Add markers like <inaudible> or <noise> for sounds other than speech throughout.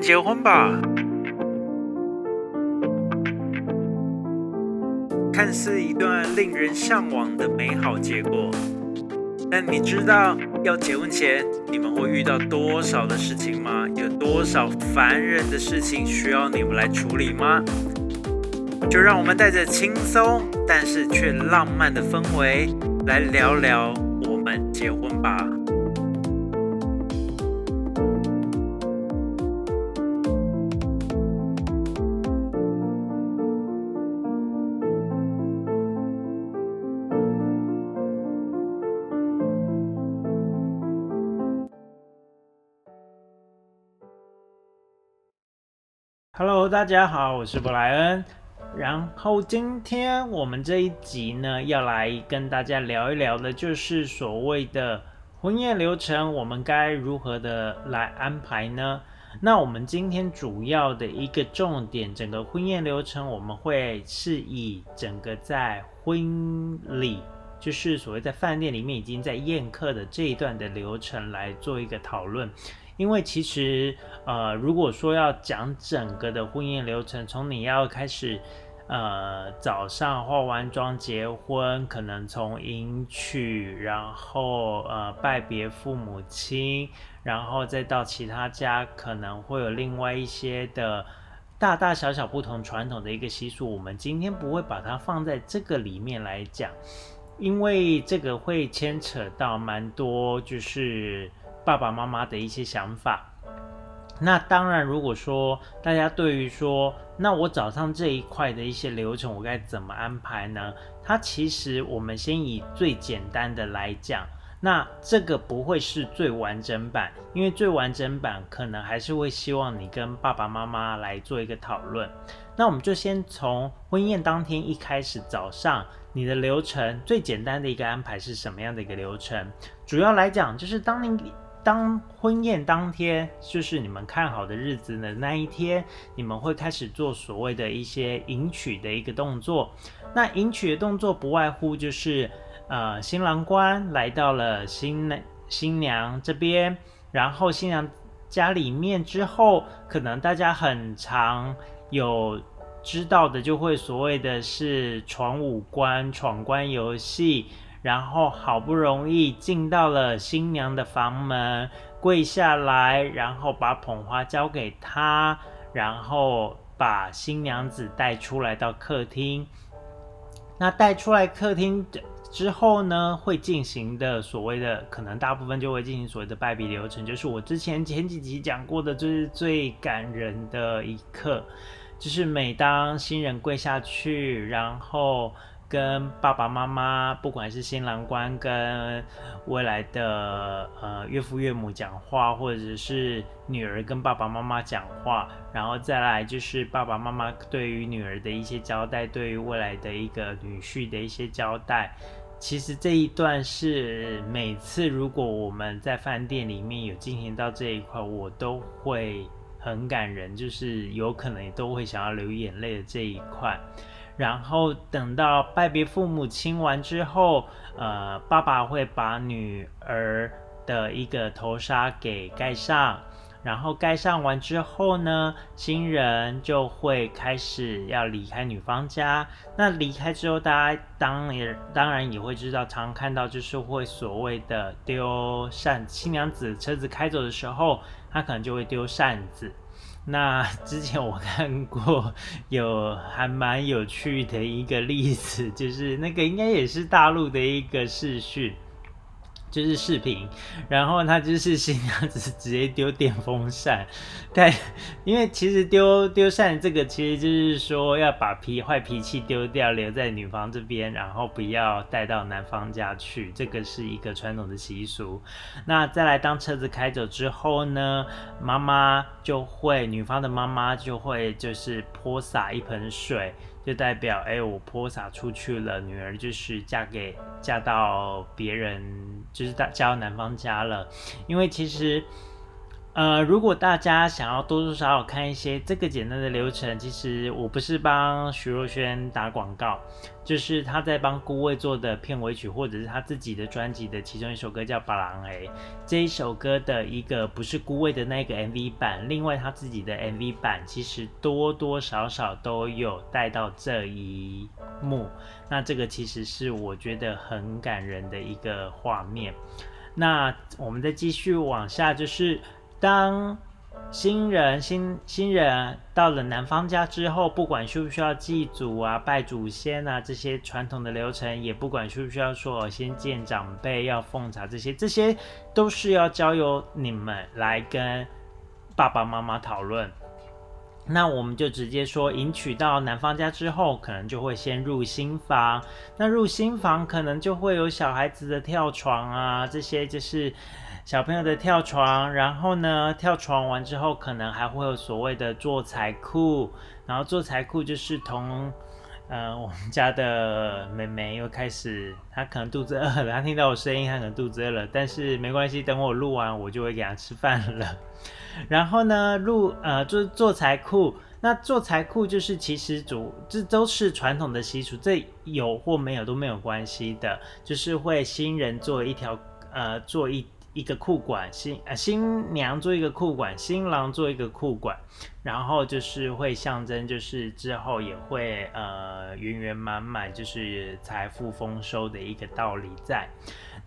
结婚吧。看似一段令人向往的美好结果，但你知道要结婚前你们会遇到多少的事情吗？有多少烦人的事情需要你们来处理吗？就让我们带着轻松但是却浪漫的氛围来聊聊我们结婚吧。大家好，我是布莱恩。然后今天我们这一集呢，要来跟大家聊一聊的，就是所谓的婚宴流程，我们该如何的来安排呢？那我们今天主要的一个重点，整个婚宴流程，我们会是以整个在婚礼，就是所谓在饭店里面已经在宴客的这一段的流程来做一个讨论。因为其实，呃，如果说要讲整个的婚宴流程，从你要开始，呃，早上化完妆结婚，可能从迎娶，然后呃拜别父母亲，然后再到其他家，可能会有另外一些的大大小小不同传统的一个习俗，我们今天不会把它放在这个里面来讲，因为这个会牵扯到蛮多，就是。爸爸妈妈的一些想法。那当然，如果说大家对于说，那我早上这一块的一些流程，我该怎么安排呢？它其实我们先以最简单的来讲，那这个不会是最完整版，因为最完整版可能还是会希望你跟爸爸妈妈来做一个讨论。那我们就先从婚宴当天一开始，早上你的流程最简单的一个安排是什么样的一个流程？主要来讲，就是当你。当婚宴当天，就是你们看好的日子的那一天，你们会开始做所谓的一些迎娶的一个动作。那迎娶的动作不外乎就是，呃，新郎官来到了新新娘这边，然后新娘家里面之后，可能大家很常有知道的，就会所谓的是闯五关、闯关游戏。然后好不容易进到了新娘的房门，跪下来，然后把捧花交给她，然后把新娘子带出来到客厅。那带出来客厅之后呢，会进行的所谓的，可能大部分就会进行所谓的拜笔流程，就是我之前前几集讲过的，就是最感人的一刻，就是每当新人跪下去，然后。跟爸爸妈妈，不管是新郎官跟未来的呃岳父岳母讲话，或者是女儿跟爸爸妈妈讲话，然后再来就是爸爸妈妈对于女儿的一些交代，对于未来的一个女婿的一些交代。其实这一段是每次如果我们在饭店里面有进行到这一块，我都会很感人，就是有可能都会想要流眼泪的这一块。然后等到拜别父母亲完之后，呃，爸爸会把女儿的一个头纱给盖上，然后盖上完之后呢，新人就会开始要离开女方家。那离开之后，大家当然当然也会知道，常看到就是会所谓的丢扇，新娘子车子开走的时候，她可能就会丢扇子。那 <laughs> 之前我看过有还蛮有趣的一个例子，就是那个应该也是大陆的一个视讯。就是视频，然后他就是新娘子直接丢电风扇，但因为其实丢丢扇这个其实就是说要把脾坏脾气丢掉，留在女方这边，然后不要带到男方家去，这个是一个传统的习俗。那再来当车子开走之后呢，妈妈就会女方的妈妈就会就是泼洒一盆水。就代表哎，我泼洒出去了，女儿就是嫁给嫁到别人，就是嫁嫁到男方家了。因为其实呃，如果大家想要多多少少看一些这个简单的流程，其实我不是帮徐若瑄打广告，就是他在帮顾魏做的片尾曲，或者是他自己的专辑的其中一首歌叫《巴郎》诶，这一首歌的一个不是顾魏的那个 MV 版，另外他自己的 MV 版其实多多少少都有带到这一幕，那这个其实是我觉得很感人的一个画面。那我们再继续往下，就是。当新人新新人到了男方家之后，不管需不需要祭祖啊、拜祖先啊这些传统的流程，也不管需不需要说先见长辈、要奉茶这些，这些都是要交由你们来跟爸爸妈妈讨论。那我们就直接说，迎娶到男方家之后，可能就会先入新房。那入新房可能就会有小孩子的跳床啊，这些就是。小朋友的跳床，然后呢，跳床完之后，可能还会有所谓的做财库，然后做财库就是同，呃，我们家的妹妹又开始，她可能肚子饿了，她听到我声音，她可能肚子饿了，但是没关系，等我录完，我就会给她吃饭了。<laughs> 然后呢，录呃做做财库，那做财库就是其实主这都是传统的习俗，这有或没有都没有关系的，就是会新人做一条呃做一。一个裤管，新呃新娘做一个裤管，新郎做一个裤管，然后就是会象征，就是之后也会呃圆圆满满，就是财富丰收的一个道理在。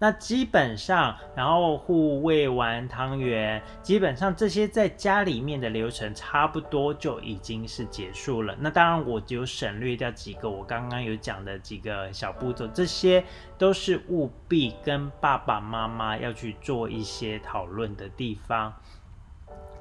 那基本上，然后护卫完汤圆，基本上这些在家里面的流程差不多就已经是结束了。那当然，我就省略掉几个我刚刚有讲的几个小步骤，这些都是务必跟爸爸妈妈要去做一些讨论的地方。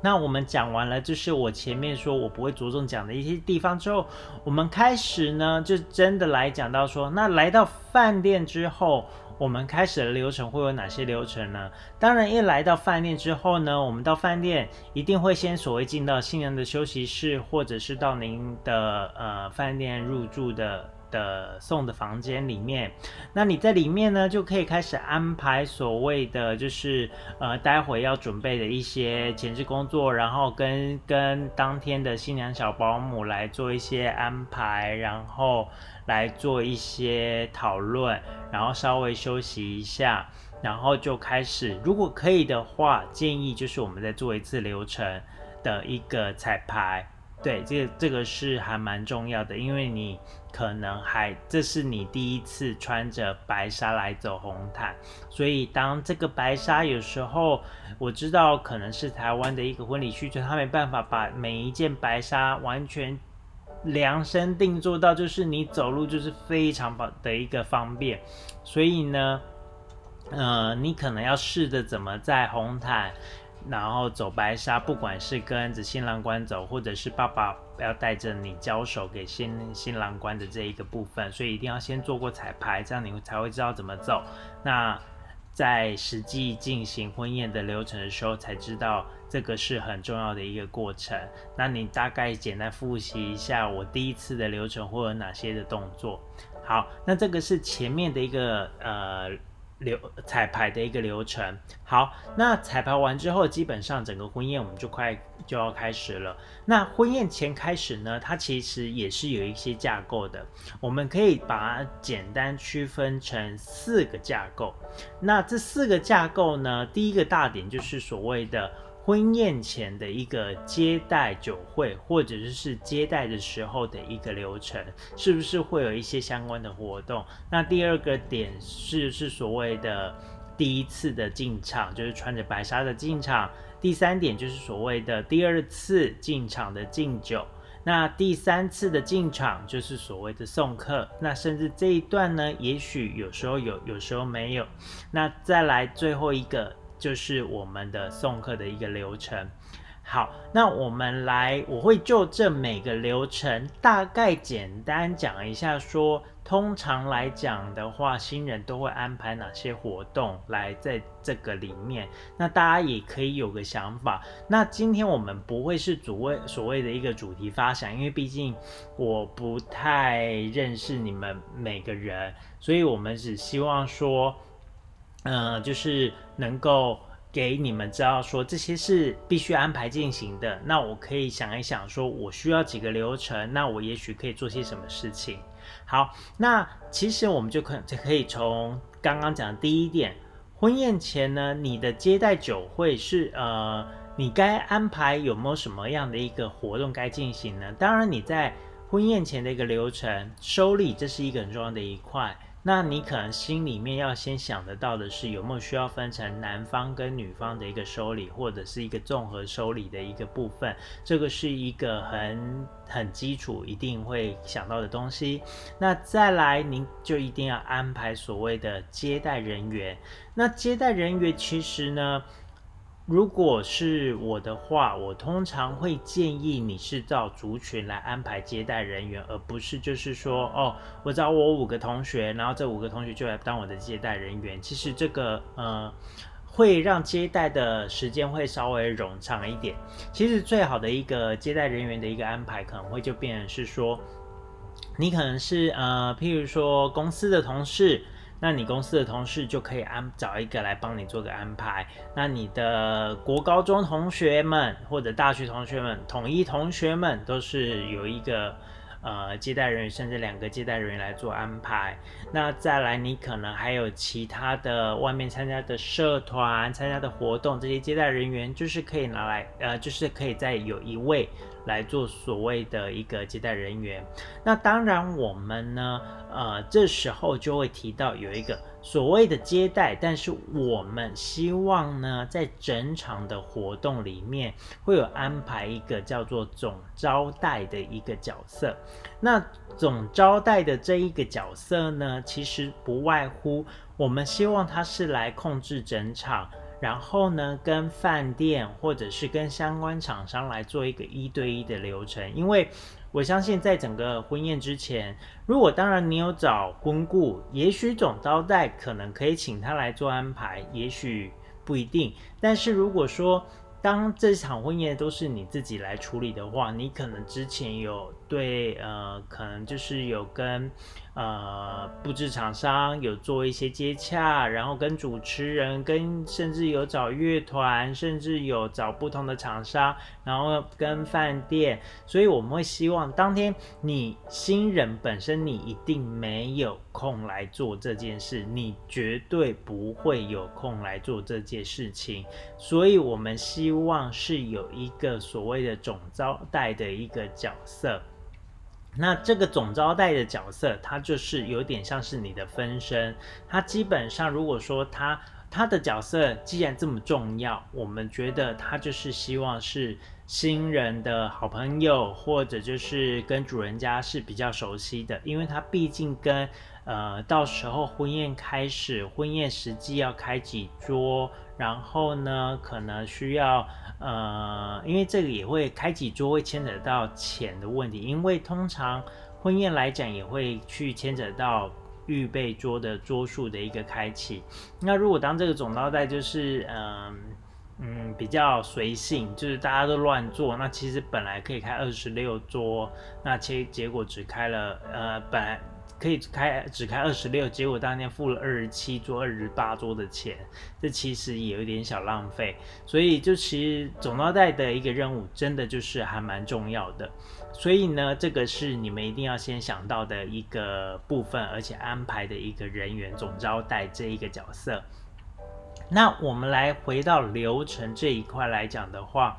那我们讲完了，就是我前面说我不会着重讲的一些地方之后，我们开始呢，就真的来讲到说，那来到饭店之后。我们开始的流程会有哪些流程呢？当然，一来到饭店之后呢，我们到饭店一定会先所谓进到新娘的休息室，或者是到您的呃饭店入住的。的送的房间里面，那你在里面呢，就可以开始安排所谓的就是呃，待会要准备的一些前置工作，然后跟跟当天的新娘小保姆来做一些安排，然后来做一些讨论，然后稍微休息一下，然后就开始，如果可以的话，建议就是我们再做一次流程的一个彩排。对，这个这个是还蛮重要的，因为你可能还这是你第一次穿着白纱来走红毯，所以当这个白纱有时候我知道可能是台湾的一个婚礼需求，他没办法把每一件白纱完全量身定做到，就是你走路就是非常方的一个方便，所以呢，呃，你可能要试着怎么在红毯。然后走白纱，不管是跟着新郎官走，或者是爸爸要带着你交手给新新郎官的这一个部分，所以一定要先做过彩排，这样你才会知道怎么走。那在实际进行婚宴的流程的时候，才知道这个是很重要的一个过程。那你大概简单复习一下我第一次的流程或者哪些的动作。好，那这个是前面的一个呃。流彩排的一个流程，好，那彩排完之后，基本上整个婚宴我们就快就要开始了。那婚宴前开始呢，它其实也是有一些架构的，我们可以把它简单区分成四个架构。那这四个架构呢，第一个大点就是所谓的。婚宴前的一个接待酒会，或者是接待的时候的一个流程，是不是会有一些相关的活动？那第二个点是是所谓的第一次的进场，就是穿着白纱的进场。第三点就是所谓的第二次进场的敬酒。那第三次的进场就是所谓的送客。那甚至这一段呢，也许有时候有，有时候没有。那再来最后一个。就是我们的送客的一个流程。好，那我们来，我会就这每个流程大概简单讲一下，说通常来讲的话，新人都会安排哪些活动来在这个里面。那大家也可以有个想法。那今天我们不会是主谓所谓的一个主题发想，因为毕竟我不太认识你们每个人，所以我们只希望说。嗯，就是能够给你们知道说这些是必须安排进行的，那我可以想一想，说我需要几个流程，那我也许可以做些什么事情。好，那其实我们就可就可以从刚刚讲的第一点，婚宴前呢，你的接待酒会是呃，你该安排有没有什么样的一个活动该进行呢？当然你在婚宴前的一个流程收礼，这是一个很重要的一块。那你可能心里面要先想得到的是，有没有需要分成男方跟女方的一个收礼，或者是一个综合收礼的一个部分，这个是一个很很基础一定会想到的东西。那再来，您就一定要安排所谓的接待人员。那接待人员其实呢？如果是我的话，我通常会建议你是照族群来安排接待人员，而不是就是说，哦，我找我五个同学，然后这五个同学就来当我的接待人员。其实这个呃，会让接待的时间会稍微冗长一点。其实最好的一个接待人员的一个安排，可能会就变成是说，你可能是呃，譬如说公司的同事。那你公司的同事就可以安找一个来帮你做个安排。那你的国高中同学们或者大学同学们、统一同学们都是有一个呃接待人员，甚至两个接待人员来做安排。那再来，你可能还有其他的外面参加的社团、参加的活动，这些接待人员就是可以拿来呃，就是可以再有一位。来做所谓的一个接待人员，那当然我们呢，呃，这时候就会提到有一个所谓的接待，但是我们希望呢，在整场的活动里面会有安排一个叫做总招待的一个角色。那总招待的这一个角色呢，其实不外乎我们希望他是来控制整场。然后呢，跟饭店或者是跟相关厂商来做一个一对一的流程，因为我相信在整个婚宴之前，如果当然你有找婚顾，也许总招待可能可以请他来做安排，也许不一定。但是如果说当这场婚宴都是你自己来处理的话，你可能之前有对呃，可能就是有跟。呃，布置厂商有做一些接洽，然后跟主持人，跟甚至有找乐团，甚至有找不同的厂商，然后跟饭店，所以我们会希望当天你新人本身你一定没有空来做这件事，你绝对不会有空来做这件事情，所以我们希望是有一个所谓的总招待的一个角色。那这个总招待的角色，它就是有点像是你的分身。它基本上，如果说他他的角色既然这么重要，我们觉得他就是希望是新人的好朋友，或者就是跟主人家是比较熟悉的，因为他毕竟跟呃到时候婚宴开始，婚宴实际要开几桌，然后呢可能需要。呃，因为这个也会开几桌，会牵扯到钱的问题。因为通常婚宴来讲，也会去牵扯到预备桌的桌数的一个开启。那如果当这个总招待就是嗯嗯比较随性，就是大家都乱做，那其实本来可以开二十六桌，那结结果只开了呃本来。可以开只开二十六，结果当天付了二十七桌、二十八桌的钱，这其实也有点小浪费。所以就其实总招待的一个任务，真的就是还蛮重要的。所以呢，这个是你们一定要先想到的一个部分，而且安排的一个人员总招待这一个角色。那我们来回到流程这一块来讲的话，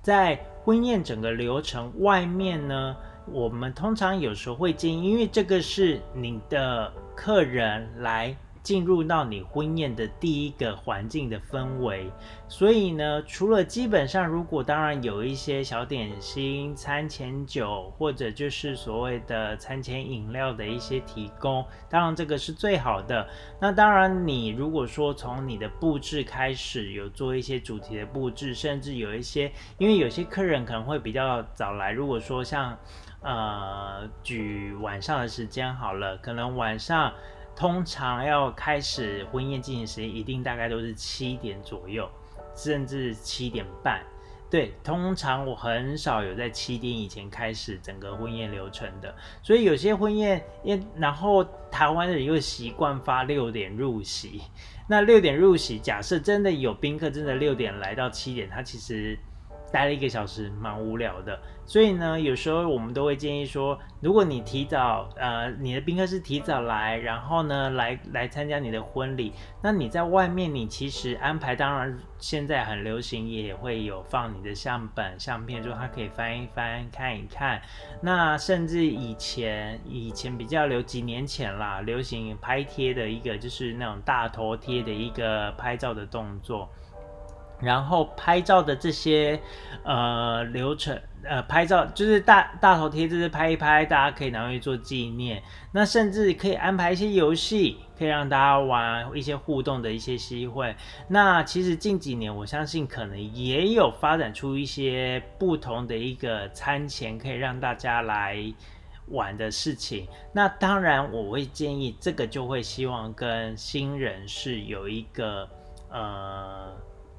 在婚宴整个流程外面呢。我们通常有时候会建议，因为这个是你的客人来进入到你婚宴的第一个环境的氛围，所以呢，除了基本上如果当然有一些小点心、餐前酒或者就是所谓的餐前饮料的一些提供，当然这个是最好的。那当然你如果说从你的布置开始有做一些主题的布置，甚至有一些，因为有些客人可能会比较早来，如果说像。呃，举晚上的时间好了，可能晚上通常要开始婚宴进行时间，一定大概都是七点左右，甚至七点半。对，通常我很少有在七点以前开始整个婚宴流程的，所以有些婚宴，因然后台湾人又习惯发六点入席，那六点入席，假设真的有宾客真的六点来到七点，他其实。待了一个小时，蛮无聊的。所以呢，有时候我们都会建议说，如果你提早，呃，你的宾客是提早来，然后呢，来来参加你的婚礼，那你在外面，你其实安排，当然现在很流行，也会有放你的相本、相片，就他可以翻一翻、看一看。那甚至以前，以前比较流几年前啦，流行拍贴的一个，就是那种大头贴的一个拍照的动作。然后拍照的这些呃流程，呃拍照就是大大头贴，就是拍一拍，大家可以拿回去做纪念。那甚至可以安排一些游戏，可以让大家玩一些互动的一些机会。那其实近几年，我相信可能也有发展出一些不同的一个餐前可以让大家来玩的事情。那当然，我会建议这个就会希望跟新人是有一个呃。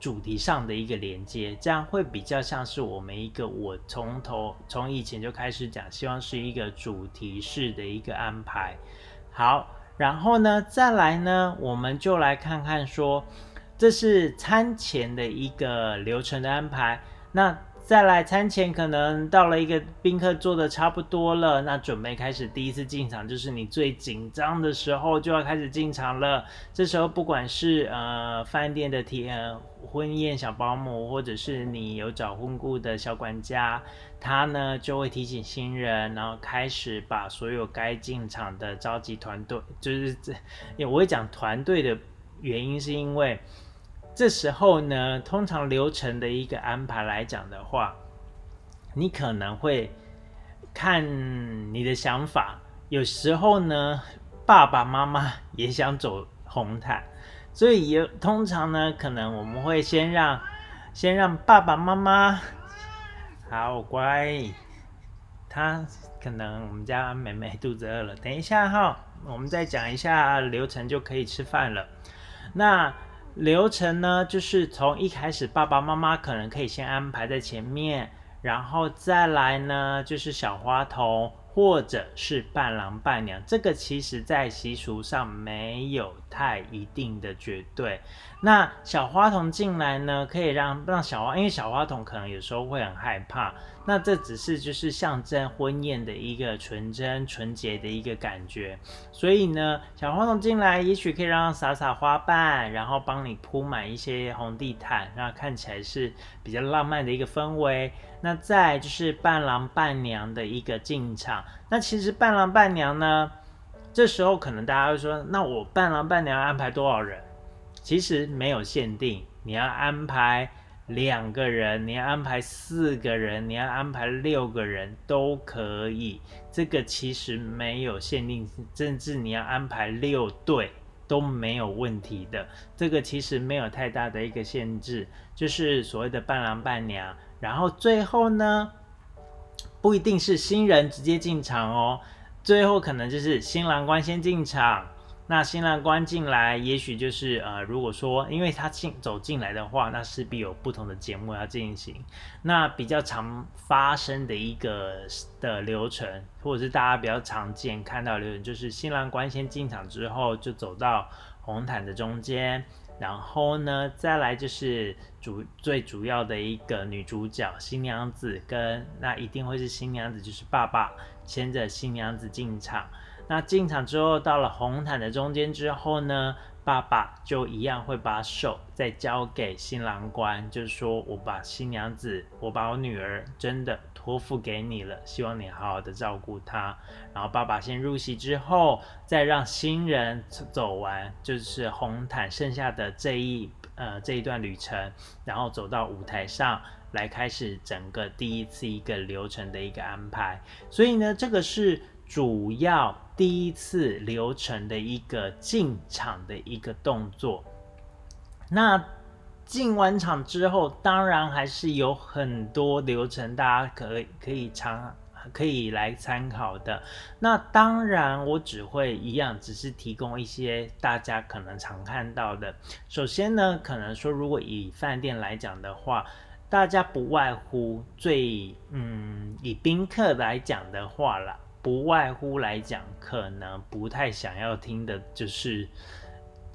主题上的一个连接，这样会比较像是我们一个我从头从以前就开始讲，希望是一个主题式的一个安排。好，然后呢，再来呢，我们就来看看说，这是餐前的一个流程的安排。那再来餐前，可能到了一个宾客做的差不多了，那准备开始第一次进场，就是你最紧张的时候就要开始进场了。这时候不管是呃饭店的提呃婚宴小保姆，或者是你有找婚顾的小管家，他呢就会提醒新人，然后开始把所有该进场的召集团队，就是这，我会讲团队的原因是因为。这时候呢，通常流程的一个安排来讲的话，你可能会看你的想法。有时候呢，爸爸妈妈也想走红毯，所以也通常呢，可能我们会先让先让爸爸妈妈好乖，他可能我们家妹妹肚子饿了，等一下哈，我们再讲一下流程就可以吃饭了。那。流程呢，就是从一开始，爸爸妈妈可能可以先安排在前面，然后再来呢，就是小花童或者是伴郎伴娘，这个其实在习俗上没有太一定的绝对。那小花童进来呢，可以让让小花，因为小花童可能有时候会很害怕。那这只是就是象征婚宴的一个纯真纯洁的一个感觉，所以呢，小花童进来，也许可以让撒撒花瓣，然后帮你铺满一些红地毯，让看起来是比较浪漫的一个氛围。那再就是伴郎伴娘的一个进场，那其实伴郎伴娘呢，这时候可能大家会说，那我伴郎伴娘安排多少人？其实没有限定，你要安排。两个人，你要安排四个人，你要安排六个人都可以。这个其实没有限定，甚至你要安排六对都没有问题的。这个其实没有太大的一个限制，就是所谓的伴郎伴娘。然后最后呢，不一定是新人直接进场哦，最后可能就是新郎官先进场。那新郎官进来，也许就是呃，如果说因为他进走进来的话，那势必有不同的节目要进行。那比较常发生的一个的流程，或者是大家比较常见看到流程，就是新郎官先进场之后，就走到红毯的中间，然后呢，再来就是主最主要的一个女主角新娘子跟那一定会是新娘子，就是爸爸牵着新娘子进场。那进场之后，到了红毯的中间之后呢，爸爸就一样会把手再交给新郎官，就是说我把新娘子，我把我女儿真的托付给你了，希望你好好的照顾她。然后爸爸先入席之后，再让新人走完，就是红毯剩下的这一呃这一段旅程，然后走到舞台上来开始整个第一次一个流程的一个安排。所以呢，这个是。主要第一次流程的一个进场的一个动作，那进完场之后，当然还是有很多流程，大家可以可以参可以来参考的。那当然，我只会一样，只是提供一些大家可能常看到的。首先呢，可能说如果以饭店来讲的话。大家不外乎最嗯，以宾客来讲的话啦，不外乎来讲，可能不太想要听的就是。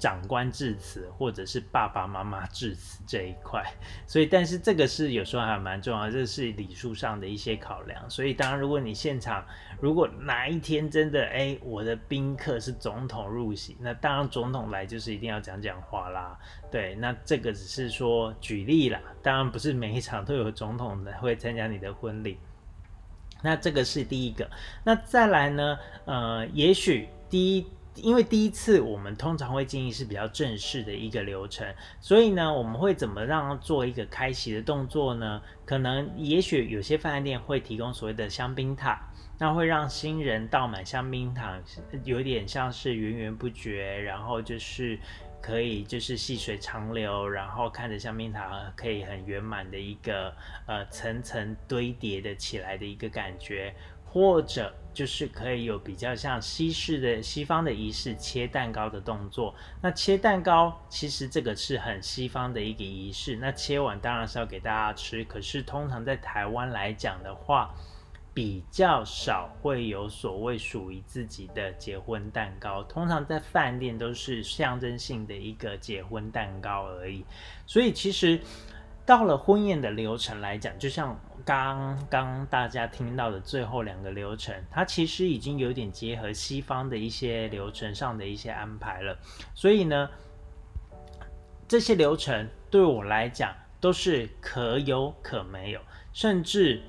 长官致辞，或者是爸爸妈妈致辞这一块，<laughs> 所以，但是这个是有时候还蛮重要，这是礼数上的一些考量。所以，当然，如果你现场如果哪一天真的，哎，我的宾客是总统入席，那当然总统来就是一定要讲讲话啦。对，那这个只是说举例啦，当然不是每一场都有总统的会参加你的婚礼。<laughs> 那这个是第一个。那再来呢？呃，也许第一。因为第一次我们通常会建议是比较正式的一个流程，所以呢，我们会怎么让做一个开席的动作呢？可能也许有些饭店会提供所谓的香槟塔，那会让新人倒满香槟塔，有点像是源源不绝，然后就是可以就是细水长流，然后看着香槟塔可以很圆满的一个呃层层堆叠的起来的一个感觉。或者就是可以有比较像西式的西方的仪式，切蛋糕的动作。那切蛋糕其实这个是很西方的一个仪式。那切完当然是要给大家吃，可是通常在台湾来讲的话，比较少会有所谓属于自己的结婚蛋糕。通常在饭店都是象征性的一个结婚蛋糕而已。所以其实到了婚宴的流程来讲，就像。刚刚大家听到的最后两个流程，它其实已经有点结合西方的一些流程上的一些安排了。所以呢，这些流程对我来讲都是可有可没有，甚至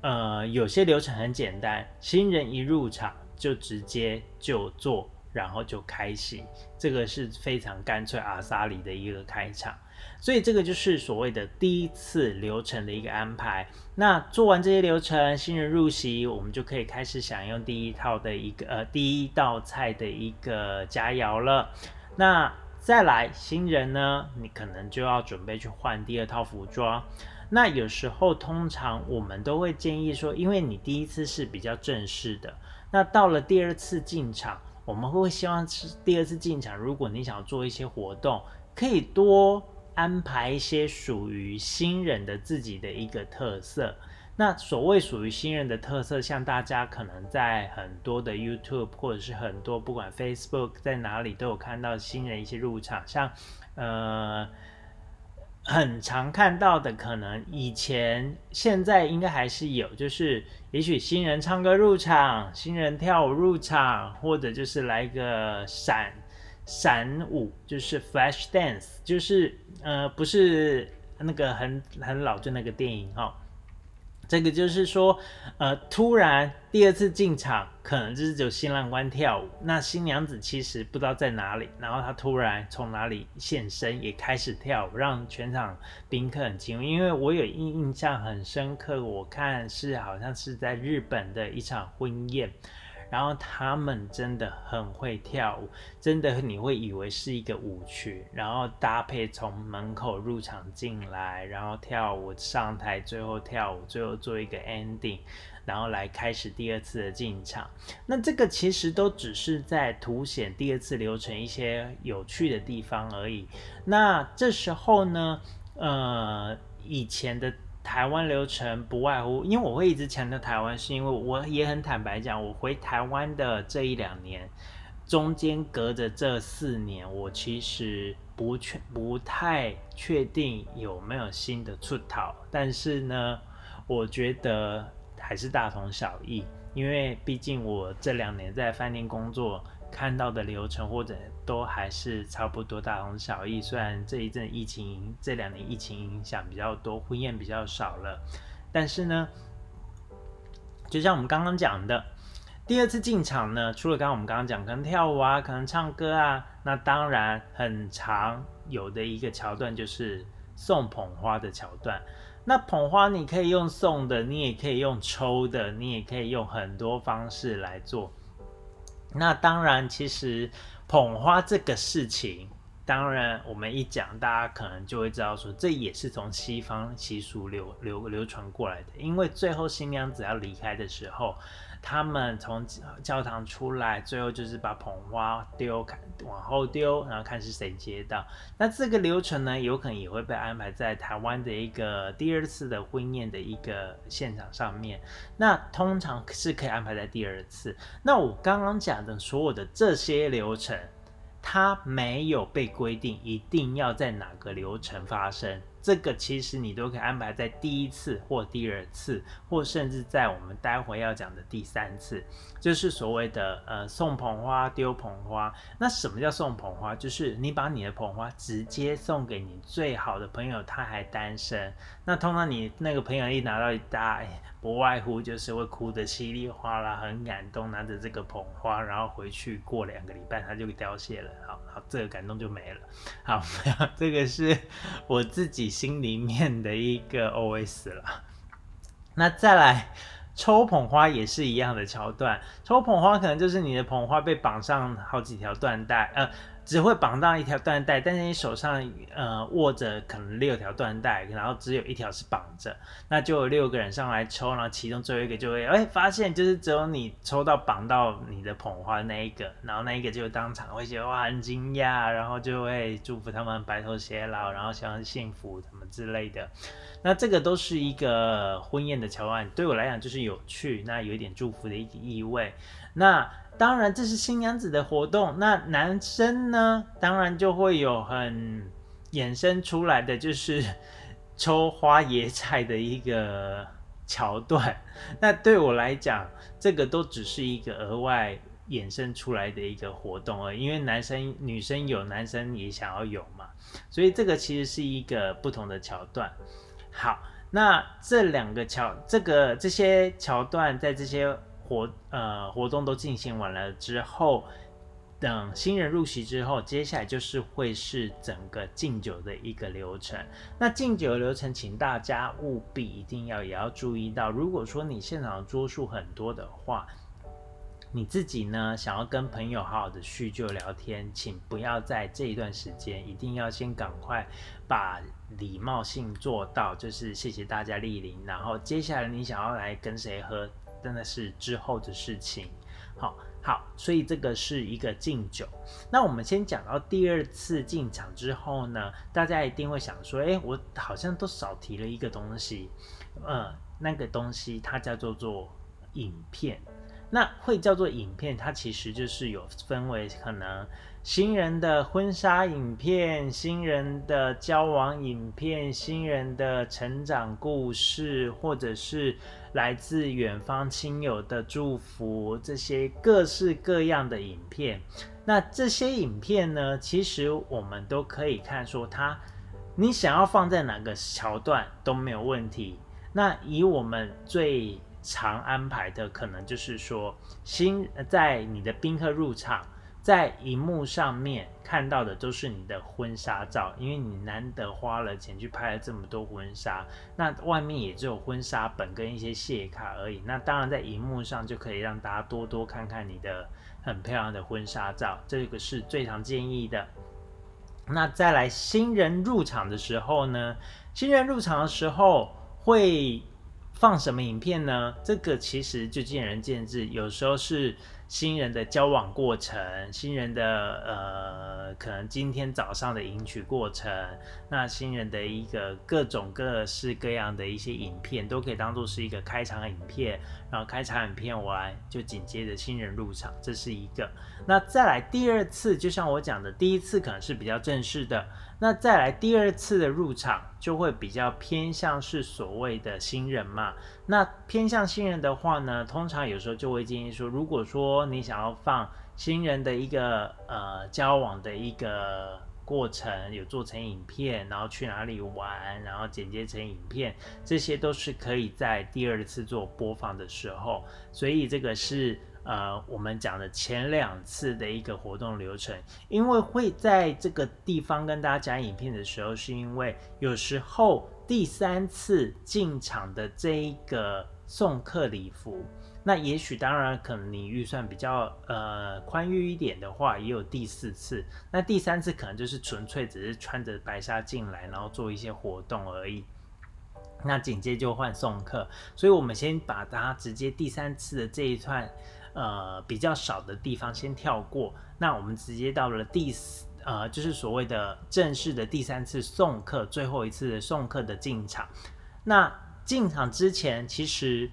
呃有些流程很简单，新人一入场就直接就做，然后就开席，这个是非常干脆阿萨里的一个开场。所以这个就是所谓的第一次流程的一个安排。那做完这些流程，新人入席，我们就可以开始享用第一套的一个呃第一道菜的一个佳肴了。那再来新人呢，你可能就要准备去换第二套服装。那有时候通常我们都会建议说，因为你第一次是比较正式的，那到了第二次进场，我们会希望是第二次进场，如果你想要做一些活动，可以多。安排一些属于新人的自己的一个特色。那所谓属于新人的特色，像大家可能在很多的 YouTube 或者是很多不管 Facebook 在哪里都有看到新人一些入场，像呃很常看到的，可能以前现在应该还是有，就是也许新人唱歌入场，新人跳舞入场，或者就是来个闪。闪舞就是 flash dance，就是呃不是那个很很老就那个电影哈，这个就是说呃突然第二次进场，可能就是有新郎官跳舞，那新娘子其实不知道在哪里，然后她突然从哪里现身，也开始跳舞，让全场宾客很惊因为我有印印象很深刻，我看是好像是在日本的一场婚宴。然后他们真的很会跳舞，真的你会以为是一个舞曲，然后搭配从门口入场进来，然后跳舞上台，最后跳舞，最后做一个 ending，然后来开始第二次的进场。那这个其实都只是在凸显第二次流程一些有趣的地方而已。那这时候呢，呃，以前的。台湾流程不外乎，因为我会一直强调台湾，是因为我也很坦白讲，我回台湾的这一两年，中间隔着这四年，我其实不确不太确定有没有新的出逃，但是呢，我觉得还是大同小异，因为毕竟我这两年在饭店工作。看到的流程或者都还是差不多大同小异。虽然这一阵疫情这两年疫情影响比较多，婚宴比较少了，但是呢，就像我们刚刚讲的，第二次进场呢，除了刚刚我们刚刚讲可能跳舞啊，可能唱歌啊，那当然很常有的一个桥段就是送捧花的桥段。那捧花你可以用送的，你也可以用抽的，你也可以用很多方式来做。那当然，其实捧花这个事情，当然我们一讲，大家可能就会知道说，这也是从西方习俗流流流传过来的。因为最后新娘子要离开的时候，他们从教堂出来，最后就是把捧花丢，看往后丢，然后看是谁接到。那这个流程呢，有可能也会被安排在台湾的一个第二次的婚宴的一个现场上面。那通常是可以安排在第二次。那我刚刚讲的所有的这些流程。它没有被规定一定要在哪个流程发生，这个其实你都可以安排在第一次或第二次，或甚至在我们待会要讲的第三次，就是所谓的呃送捧花、丢捧花。那什么叫送捧花？就是你把你的捧花直接送给你最好的朋友，他还单身。那通常你那个朋友一拿到一大。不外乎就是会哭得稀里哗啦，很感动，拿着这个捧花，然后回去过两个礼拜，它就凋谢了。好好，这个感动就没了。好，<laughs> 这个是我自己心里面的一个 OS 了。那再来抽捧花也是一样的桥段，抽捧花可能就是你的捧花被绑上好几条缎带，呃。只会绑到一条缎带，但是你手上呃握着可能六条缎带，然后只有一条是绑着，那就有六个人上来抽，然后其中最后一个就会哎发现就是只有你抽到绑到你的捧花那一个，然后那一个就当场会觉得哇很惊讶，然后就会祝福他们白头偕老，然后希望幸福什么之类的。那这个都是一个婚宴的桥段，对我来讲就是有趣，那有一点祝福的一个意味。那当然，这是新娘子的活动。那男生呢？当然就会有很衍生出来的，就是 <laughs> 抽花野菜的一个桥段。那对我来讲，这个都只是一个额外衍生出来的一个活动而。因为男生、女生有，男生也想要有嘛，所以这个其实是一个不同的桥段。好，那这两个桥，这个这些桥段在这些。活呃活动都进行完了之后，等新人入席之后，接下来就是会是整个敬酒的一个流程。那敬酒的流程，请大家务必一定要也要注意到，如果说你现场桌数很多的话，你自己呢想要跟朋友好好的叙旧聊天，请不要在这一段时间，一定要先赶快把礼貌性做到，就是谢谢大家莅临。然后接下来你想要来跟谁喝？真的是之后的事情，好好，所以这个是一个敬酒。那我们先讲到第二次进场之后呢，大家一定会想说，哎，我好像都少提了一个东西，呃，那个东西它叫做做影片。那会叫做影片，它其实就是有分为可能。新人的婚纱影片、新人的交往影片、新人的成长故事，或者是来自远方亲友的祝福，这些各式各样的影片。那这些影片呢，其实我们都可以看说，它你想要放在哪个桥段都没有问题。那以我们最常安排的，可能就是说，新在你的宾客入场。在荧幕上面看到的都是你的婚纱照，因为你难得花了钱去拍了这么多婚纱，那外面也只有婚纱本跟一些谢卡而已。那当然在荧幕上就可以让大家多多看看你的很漂亮的婚纱照，这个是最常建议的。那再来新人入场的时候呢，新人入场的时候会放什么影片呢？这个其实就见仁见智，有时候是。新人的交往过程，新人的呃，可能今天早上的迎娶过程，那新人的一个各种各式各样的一些影片，都可以当做是一个开场影片。然后开场影片完，就紧接着新人入场，这是一个。那再来第二次，就像我讲的，第一次可能是比较正式的，那再来第二次的入场，就会比较偏向是所谓的新人嘛。那偏向新人的话呢，通常有时候就会建议说，如果说你想要放新人的一个呃交往的一个过程，有做成影片，然后去哪里玩，然后剪接成影片，这些都是可以在第二次做播放的时候。所以这个是呃我们讲的前两次的一个活动流程，因为会在这个地方跟大家讲影片的时候，是因为有时候。第三次进场的这一个送客礼服，那也许当然可能你预算比较呃宽裕一点的话，也有第四次。那第三次可能就是纯粹只是穿着白纱进来，然后做一些活动而已。那紧接就换送客，所以我们先把它直接第三次的这一段，呃，比较少的地方先跳过。那我们直接到了第四，呃，就是所谓的正式的第三次送客，最后一次送客的进场。那进场之前，其实，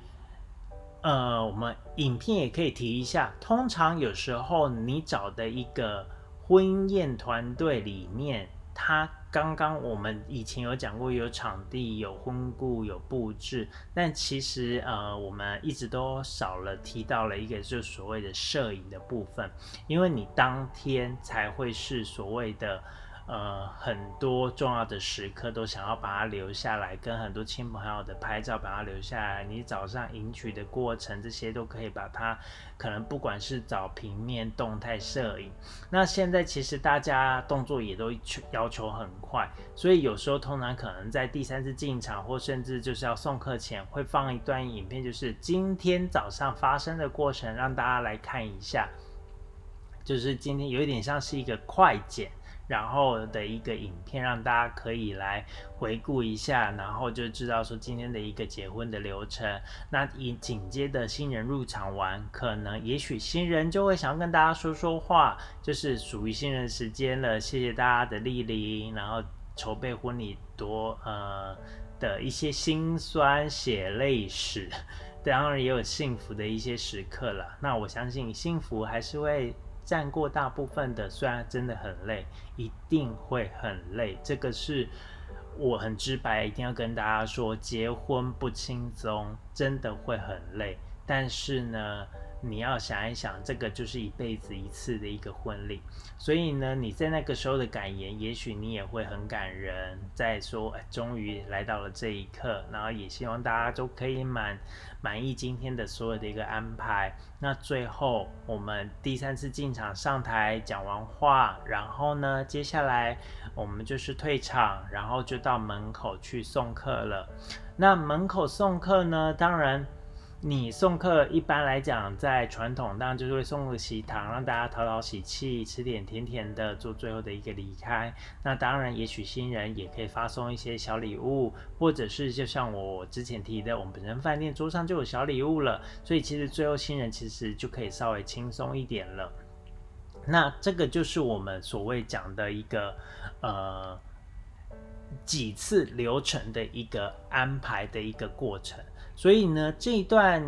呃，我们影片也可以提一下，通常有时候你找的一个婚宴团队里面，他。刚刚我们以前有讲过，有场地、有婚顾、有布置，但其实呃，我们一直都少了提到了一个，就是所谓的摄影的部分，因为你当天才会是所谓的。呃，很多重要的时刻都想要把它留下来，跟很多亲朋好友的拍照把它留下来。你早上迎娶的过程，这些都可以把它，可能不管是找平面、动态摄影。那现在其实大家动作也都要求很快，所以有时候通常可能在第三次进场，或甚至就是要送客前，会放一段影片，就是今天早上发生的过程，让大家来看一下。就是今天有一点像是一个快剪。然后的一个影片，让大家可以来回顾一下，然后就知道说今天的一个结婚的流程。那以紧接着新人入场完，可能也许新人就会想要跟大家说说话，就是属于新人时间了。谢谢大家的莅临，然后筹备婚礼多呃的一些辛酸血泪史，当然也有幸福的一些时刻了。那我相信幸福还是会。占过大部分的，虽然真的很累，一定会很累。这个是我很直白，一定要跟大家说，结婚不轻松，真的会很累。但是呢。你要想一想，这个就是一辈子一次的一个婚礼，所以呢，你在那个时候的感言，也许你也会很感人，在说，终于来到了这一刻，然后也希望大家都可以满满意今天的所有的一个安排。那最后我们第三次进场上台讲完话，然后呢，接下来我们就是退场，然后就到门口去送客了。那门口送客呢，当然。你送客一般来讲，在传统当然就是会送个喜糖，让大家讨讨喜气，吃点甜甜的，做最后的一个离开。那当然，也许新人也可以发送一些小礼物，或者是就像我之前提的，我们本身饭店桌上就有小礼物了，所以其实最后新人其实就可以稍微轻松一点了。那这个就是我们所谓讲的一个呃几次流程的一个安排的一个过程。所以呢，这一段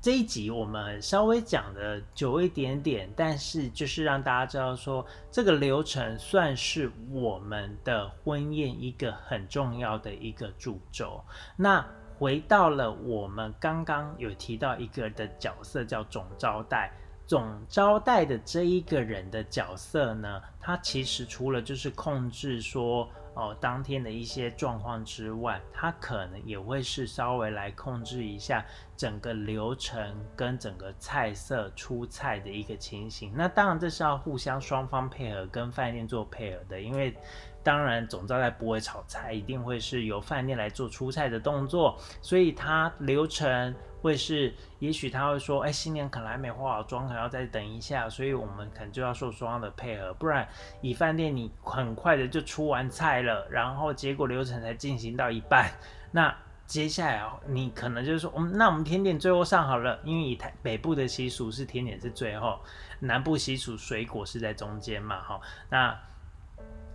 这一集我们稍微讲的久一点点，但是就是让大家知道说，这个流程算是我们的婚宴一个很重要的一个主轴。那回到了我们刚刚有提到一个的角色，叫总招待。总招待的这一个人的角色呢，他其实除了就是控制说。哦，当天的一些状况之外，他可能也会是稍微来控制一下整个流程跟整个菜色出菜的一个情形。那当然这是要互相双方配合，跟饭店做配合的，因为当然总招待不会炒菜，一定会是由饭店来做出菜的动作，所以它流程。会是，也许他会说，哎，新娘可能还没化好妆，还要再等一下，所以我们可能就要受双方的配合，不然以饭店你很快的就出完菜了，然后结果流程才进行到一半，那接下来你可能就是说，嗯，那我们甜点最后上好了，因为以台北部的习俗是甜点是最后，南部习俗水果是在中间嘛，哈，那。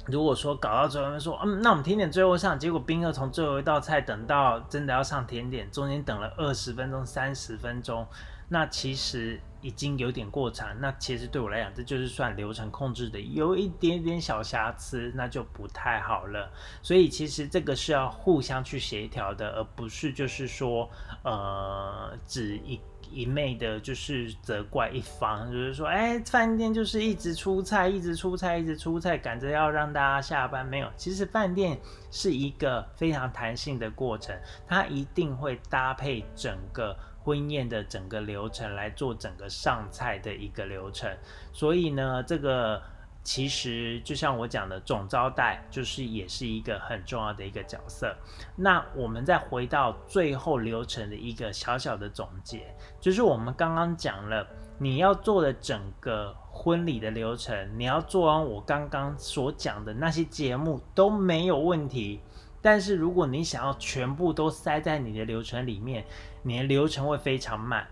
如果说搞到最后说，嗯，那我们甜点最后上，结果宾客从最后一道菜等到真的要上甜点，中间等了二十分钟、三十分钟，那其实已经有点过长。那其实对我来讲，这就是算流程控制的有一点点小瑕疵，那就不太好了。所以其实这个是要互相去协调的，而不是就是说，呃，只一。一昧的就是责怪一方，就是说，哎，饭店就是一直出菜，一直出菜，一直出菜，赶着要让大家下班。没有，其实饭店是一个非常弹性的过程，它一定会搭配整个婚宴的整个流程来做整个上菜的一个流程。所以呢，这个。其实就像我讲的，总招待就是也是一个很重要的一个角色。那我们再回到最后流程的一个小小的总结，就是我们刚刚讲了，你要做的整个婚礼的流程，你要做完我刚刚所讲的那些节目都没有问题。但是如果你想要全部都塞在你的流程里面，你的流程会非常慢。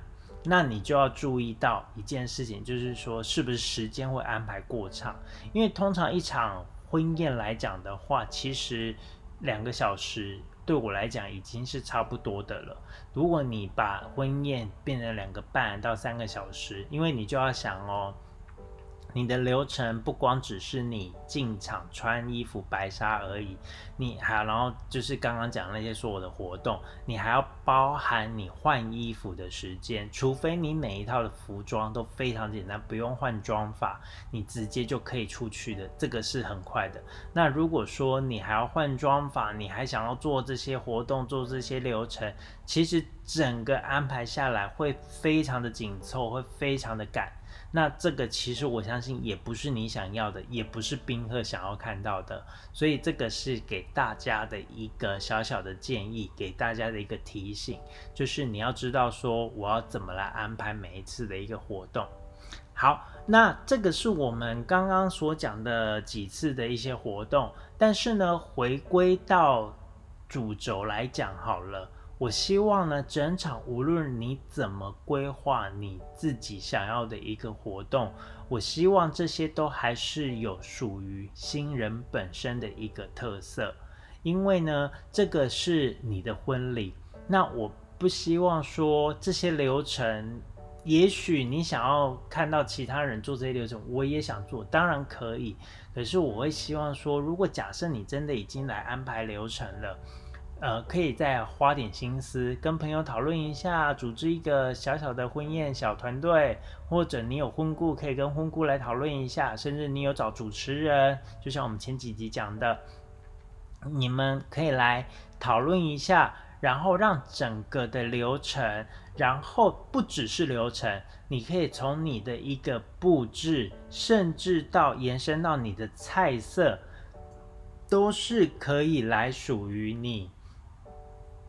那你就要注意到一件事情，就是说是不是时间会安排过长？因为通常一场婚宴来讲的话，其实两个小时对我来讲已经是差不多的了。如果你把婚宴变成两个半到三个小时，因为你就要想哦。你的流程不光只是你进场穿衣服白纱而已，你还然后就是刚刚讲那些所有的活动，你还要包含你换衣服的时间。除非你每一套的服装都非常简单，不用换装法，你直接就可以出去的，这个是很快的。那如果说你还要换装法，你还想要做这些活动、做这些流程，其实整个安排下来会非常的紧凑，会非常的赶。那这个其实我相信也不是你想要的，也不是宾客想要看到的，所以这个是给大家的一个小小的建议，给大家的一个提醒，就是你要知道说我要怎么来安排每一次的一个活动。好，那这个是我们刚刚所讲的几次的一些活动，但是呢，回归到主轴来讲好了。我希望呢，整场无论你怎么规划你自己想要的一个活动，我希望这些都还是有属于新人本身的一个特色，因为呢，这个是你的婚礼，那我不希望说这些流程，也许你想要看到其他人做这些流程，我也想做，当然可以，可是我会希望说，如果假设你真的已经来安排流程了。呃，可以再花点心思，跟朋友讨论一下，组织一个小小的婚宴小团队，或者你有婚顾，可以跟婚顾来讨论一下，甚至你有找主持人，就像我们前几集讲的，你们可以来讨论一下，然后让整个的流程，然后不只是流程，你可以从你的一个布置，甚至到延伸到你的菜色，都是可以来属于你。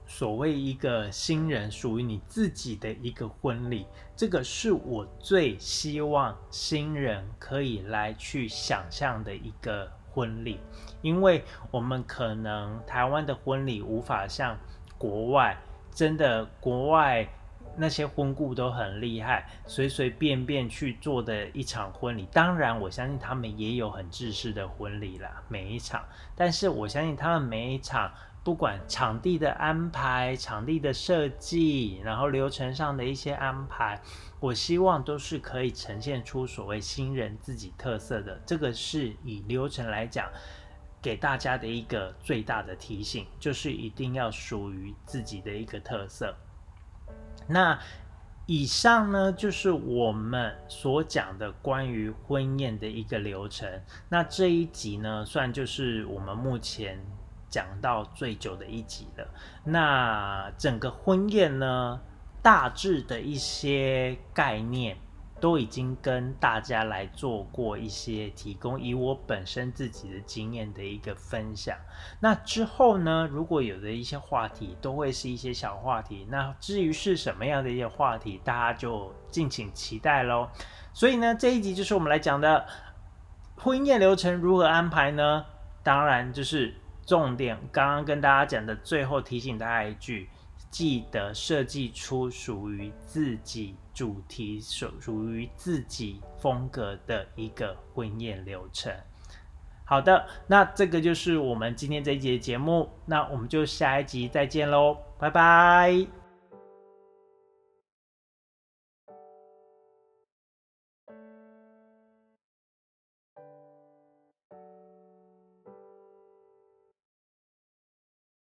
所谓一个新人属于你自己的一个婚礼，这个是我最希望新人可以来去想象的一个婚礼，因为我们可能台湾的婚礼无法像国外，真的国外那些婚顾都很厉害，随随便便去做的一场婚礼。当然，我相信他们也有很制式的婚礼啦，每一场，但是我相信他们每一场。不管场地的安排、场地的设计，然后流程上的一些安排，我希望都是可以呈现出所谓新人自己特色的。这个是以流程来讲，给大家的一个最大的提醒，就是一定要属于自己的一个特色。那以上呢，就是我们所讲的关于婚宴的一个流程。那这一集呢，算就是我们目前。讲到最久的一集了，那整个婚宴呢，大致的一些概念都已经跟大家来做过一些提供，以我本身自己的经验的一个分享。那之后呢，如果有的一些话题，都会是一些小话题。那至于是什么样的一些话题，大家就敬请期待喽。所以呢，这一集就是我们来讲的婚宴流程如何安排呢？当然就是。重点刚刚跟大家讲的，最后提醒大家一句：记得设计出属于自己主题、属属于自己风格的一个婚宴流程。好的，那这个就是我们今天这一节节目，那我们就下一集再见喽，拜拜。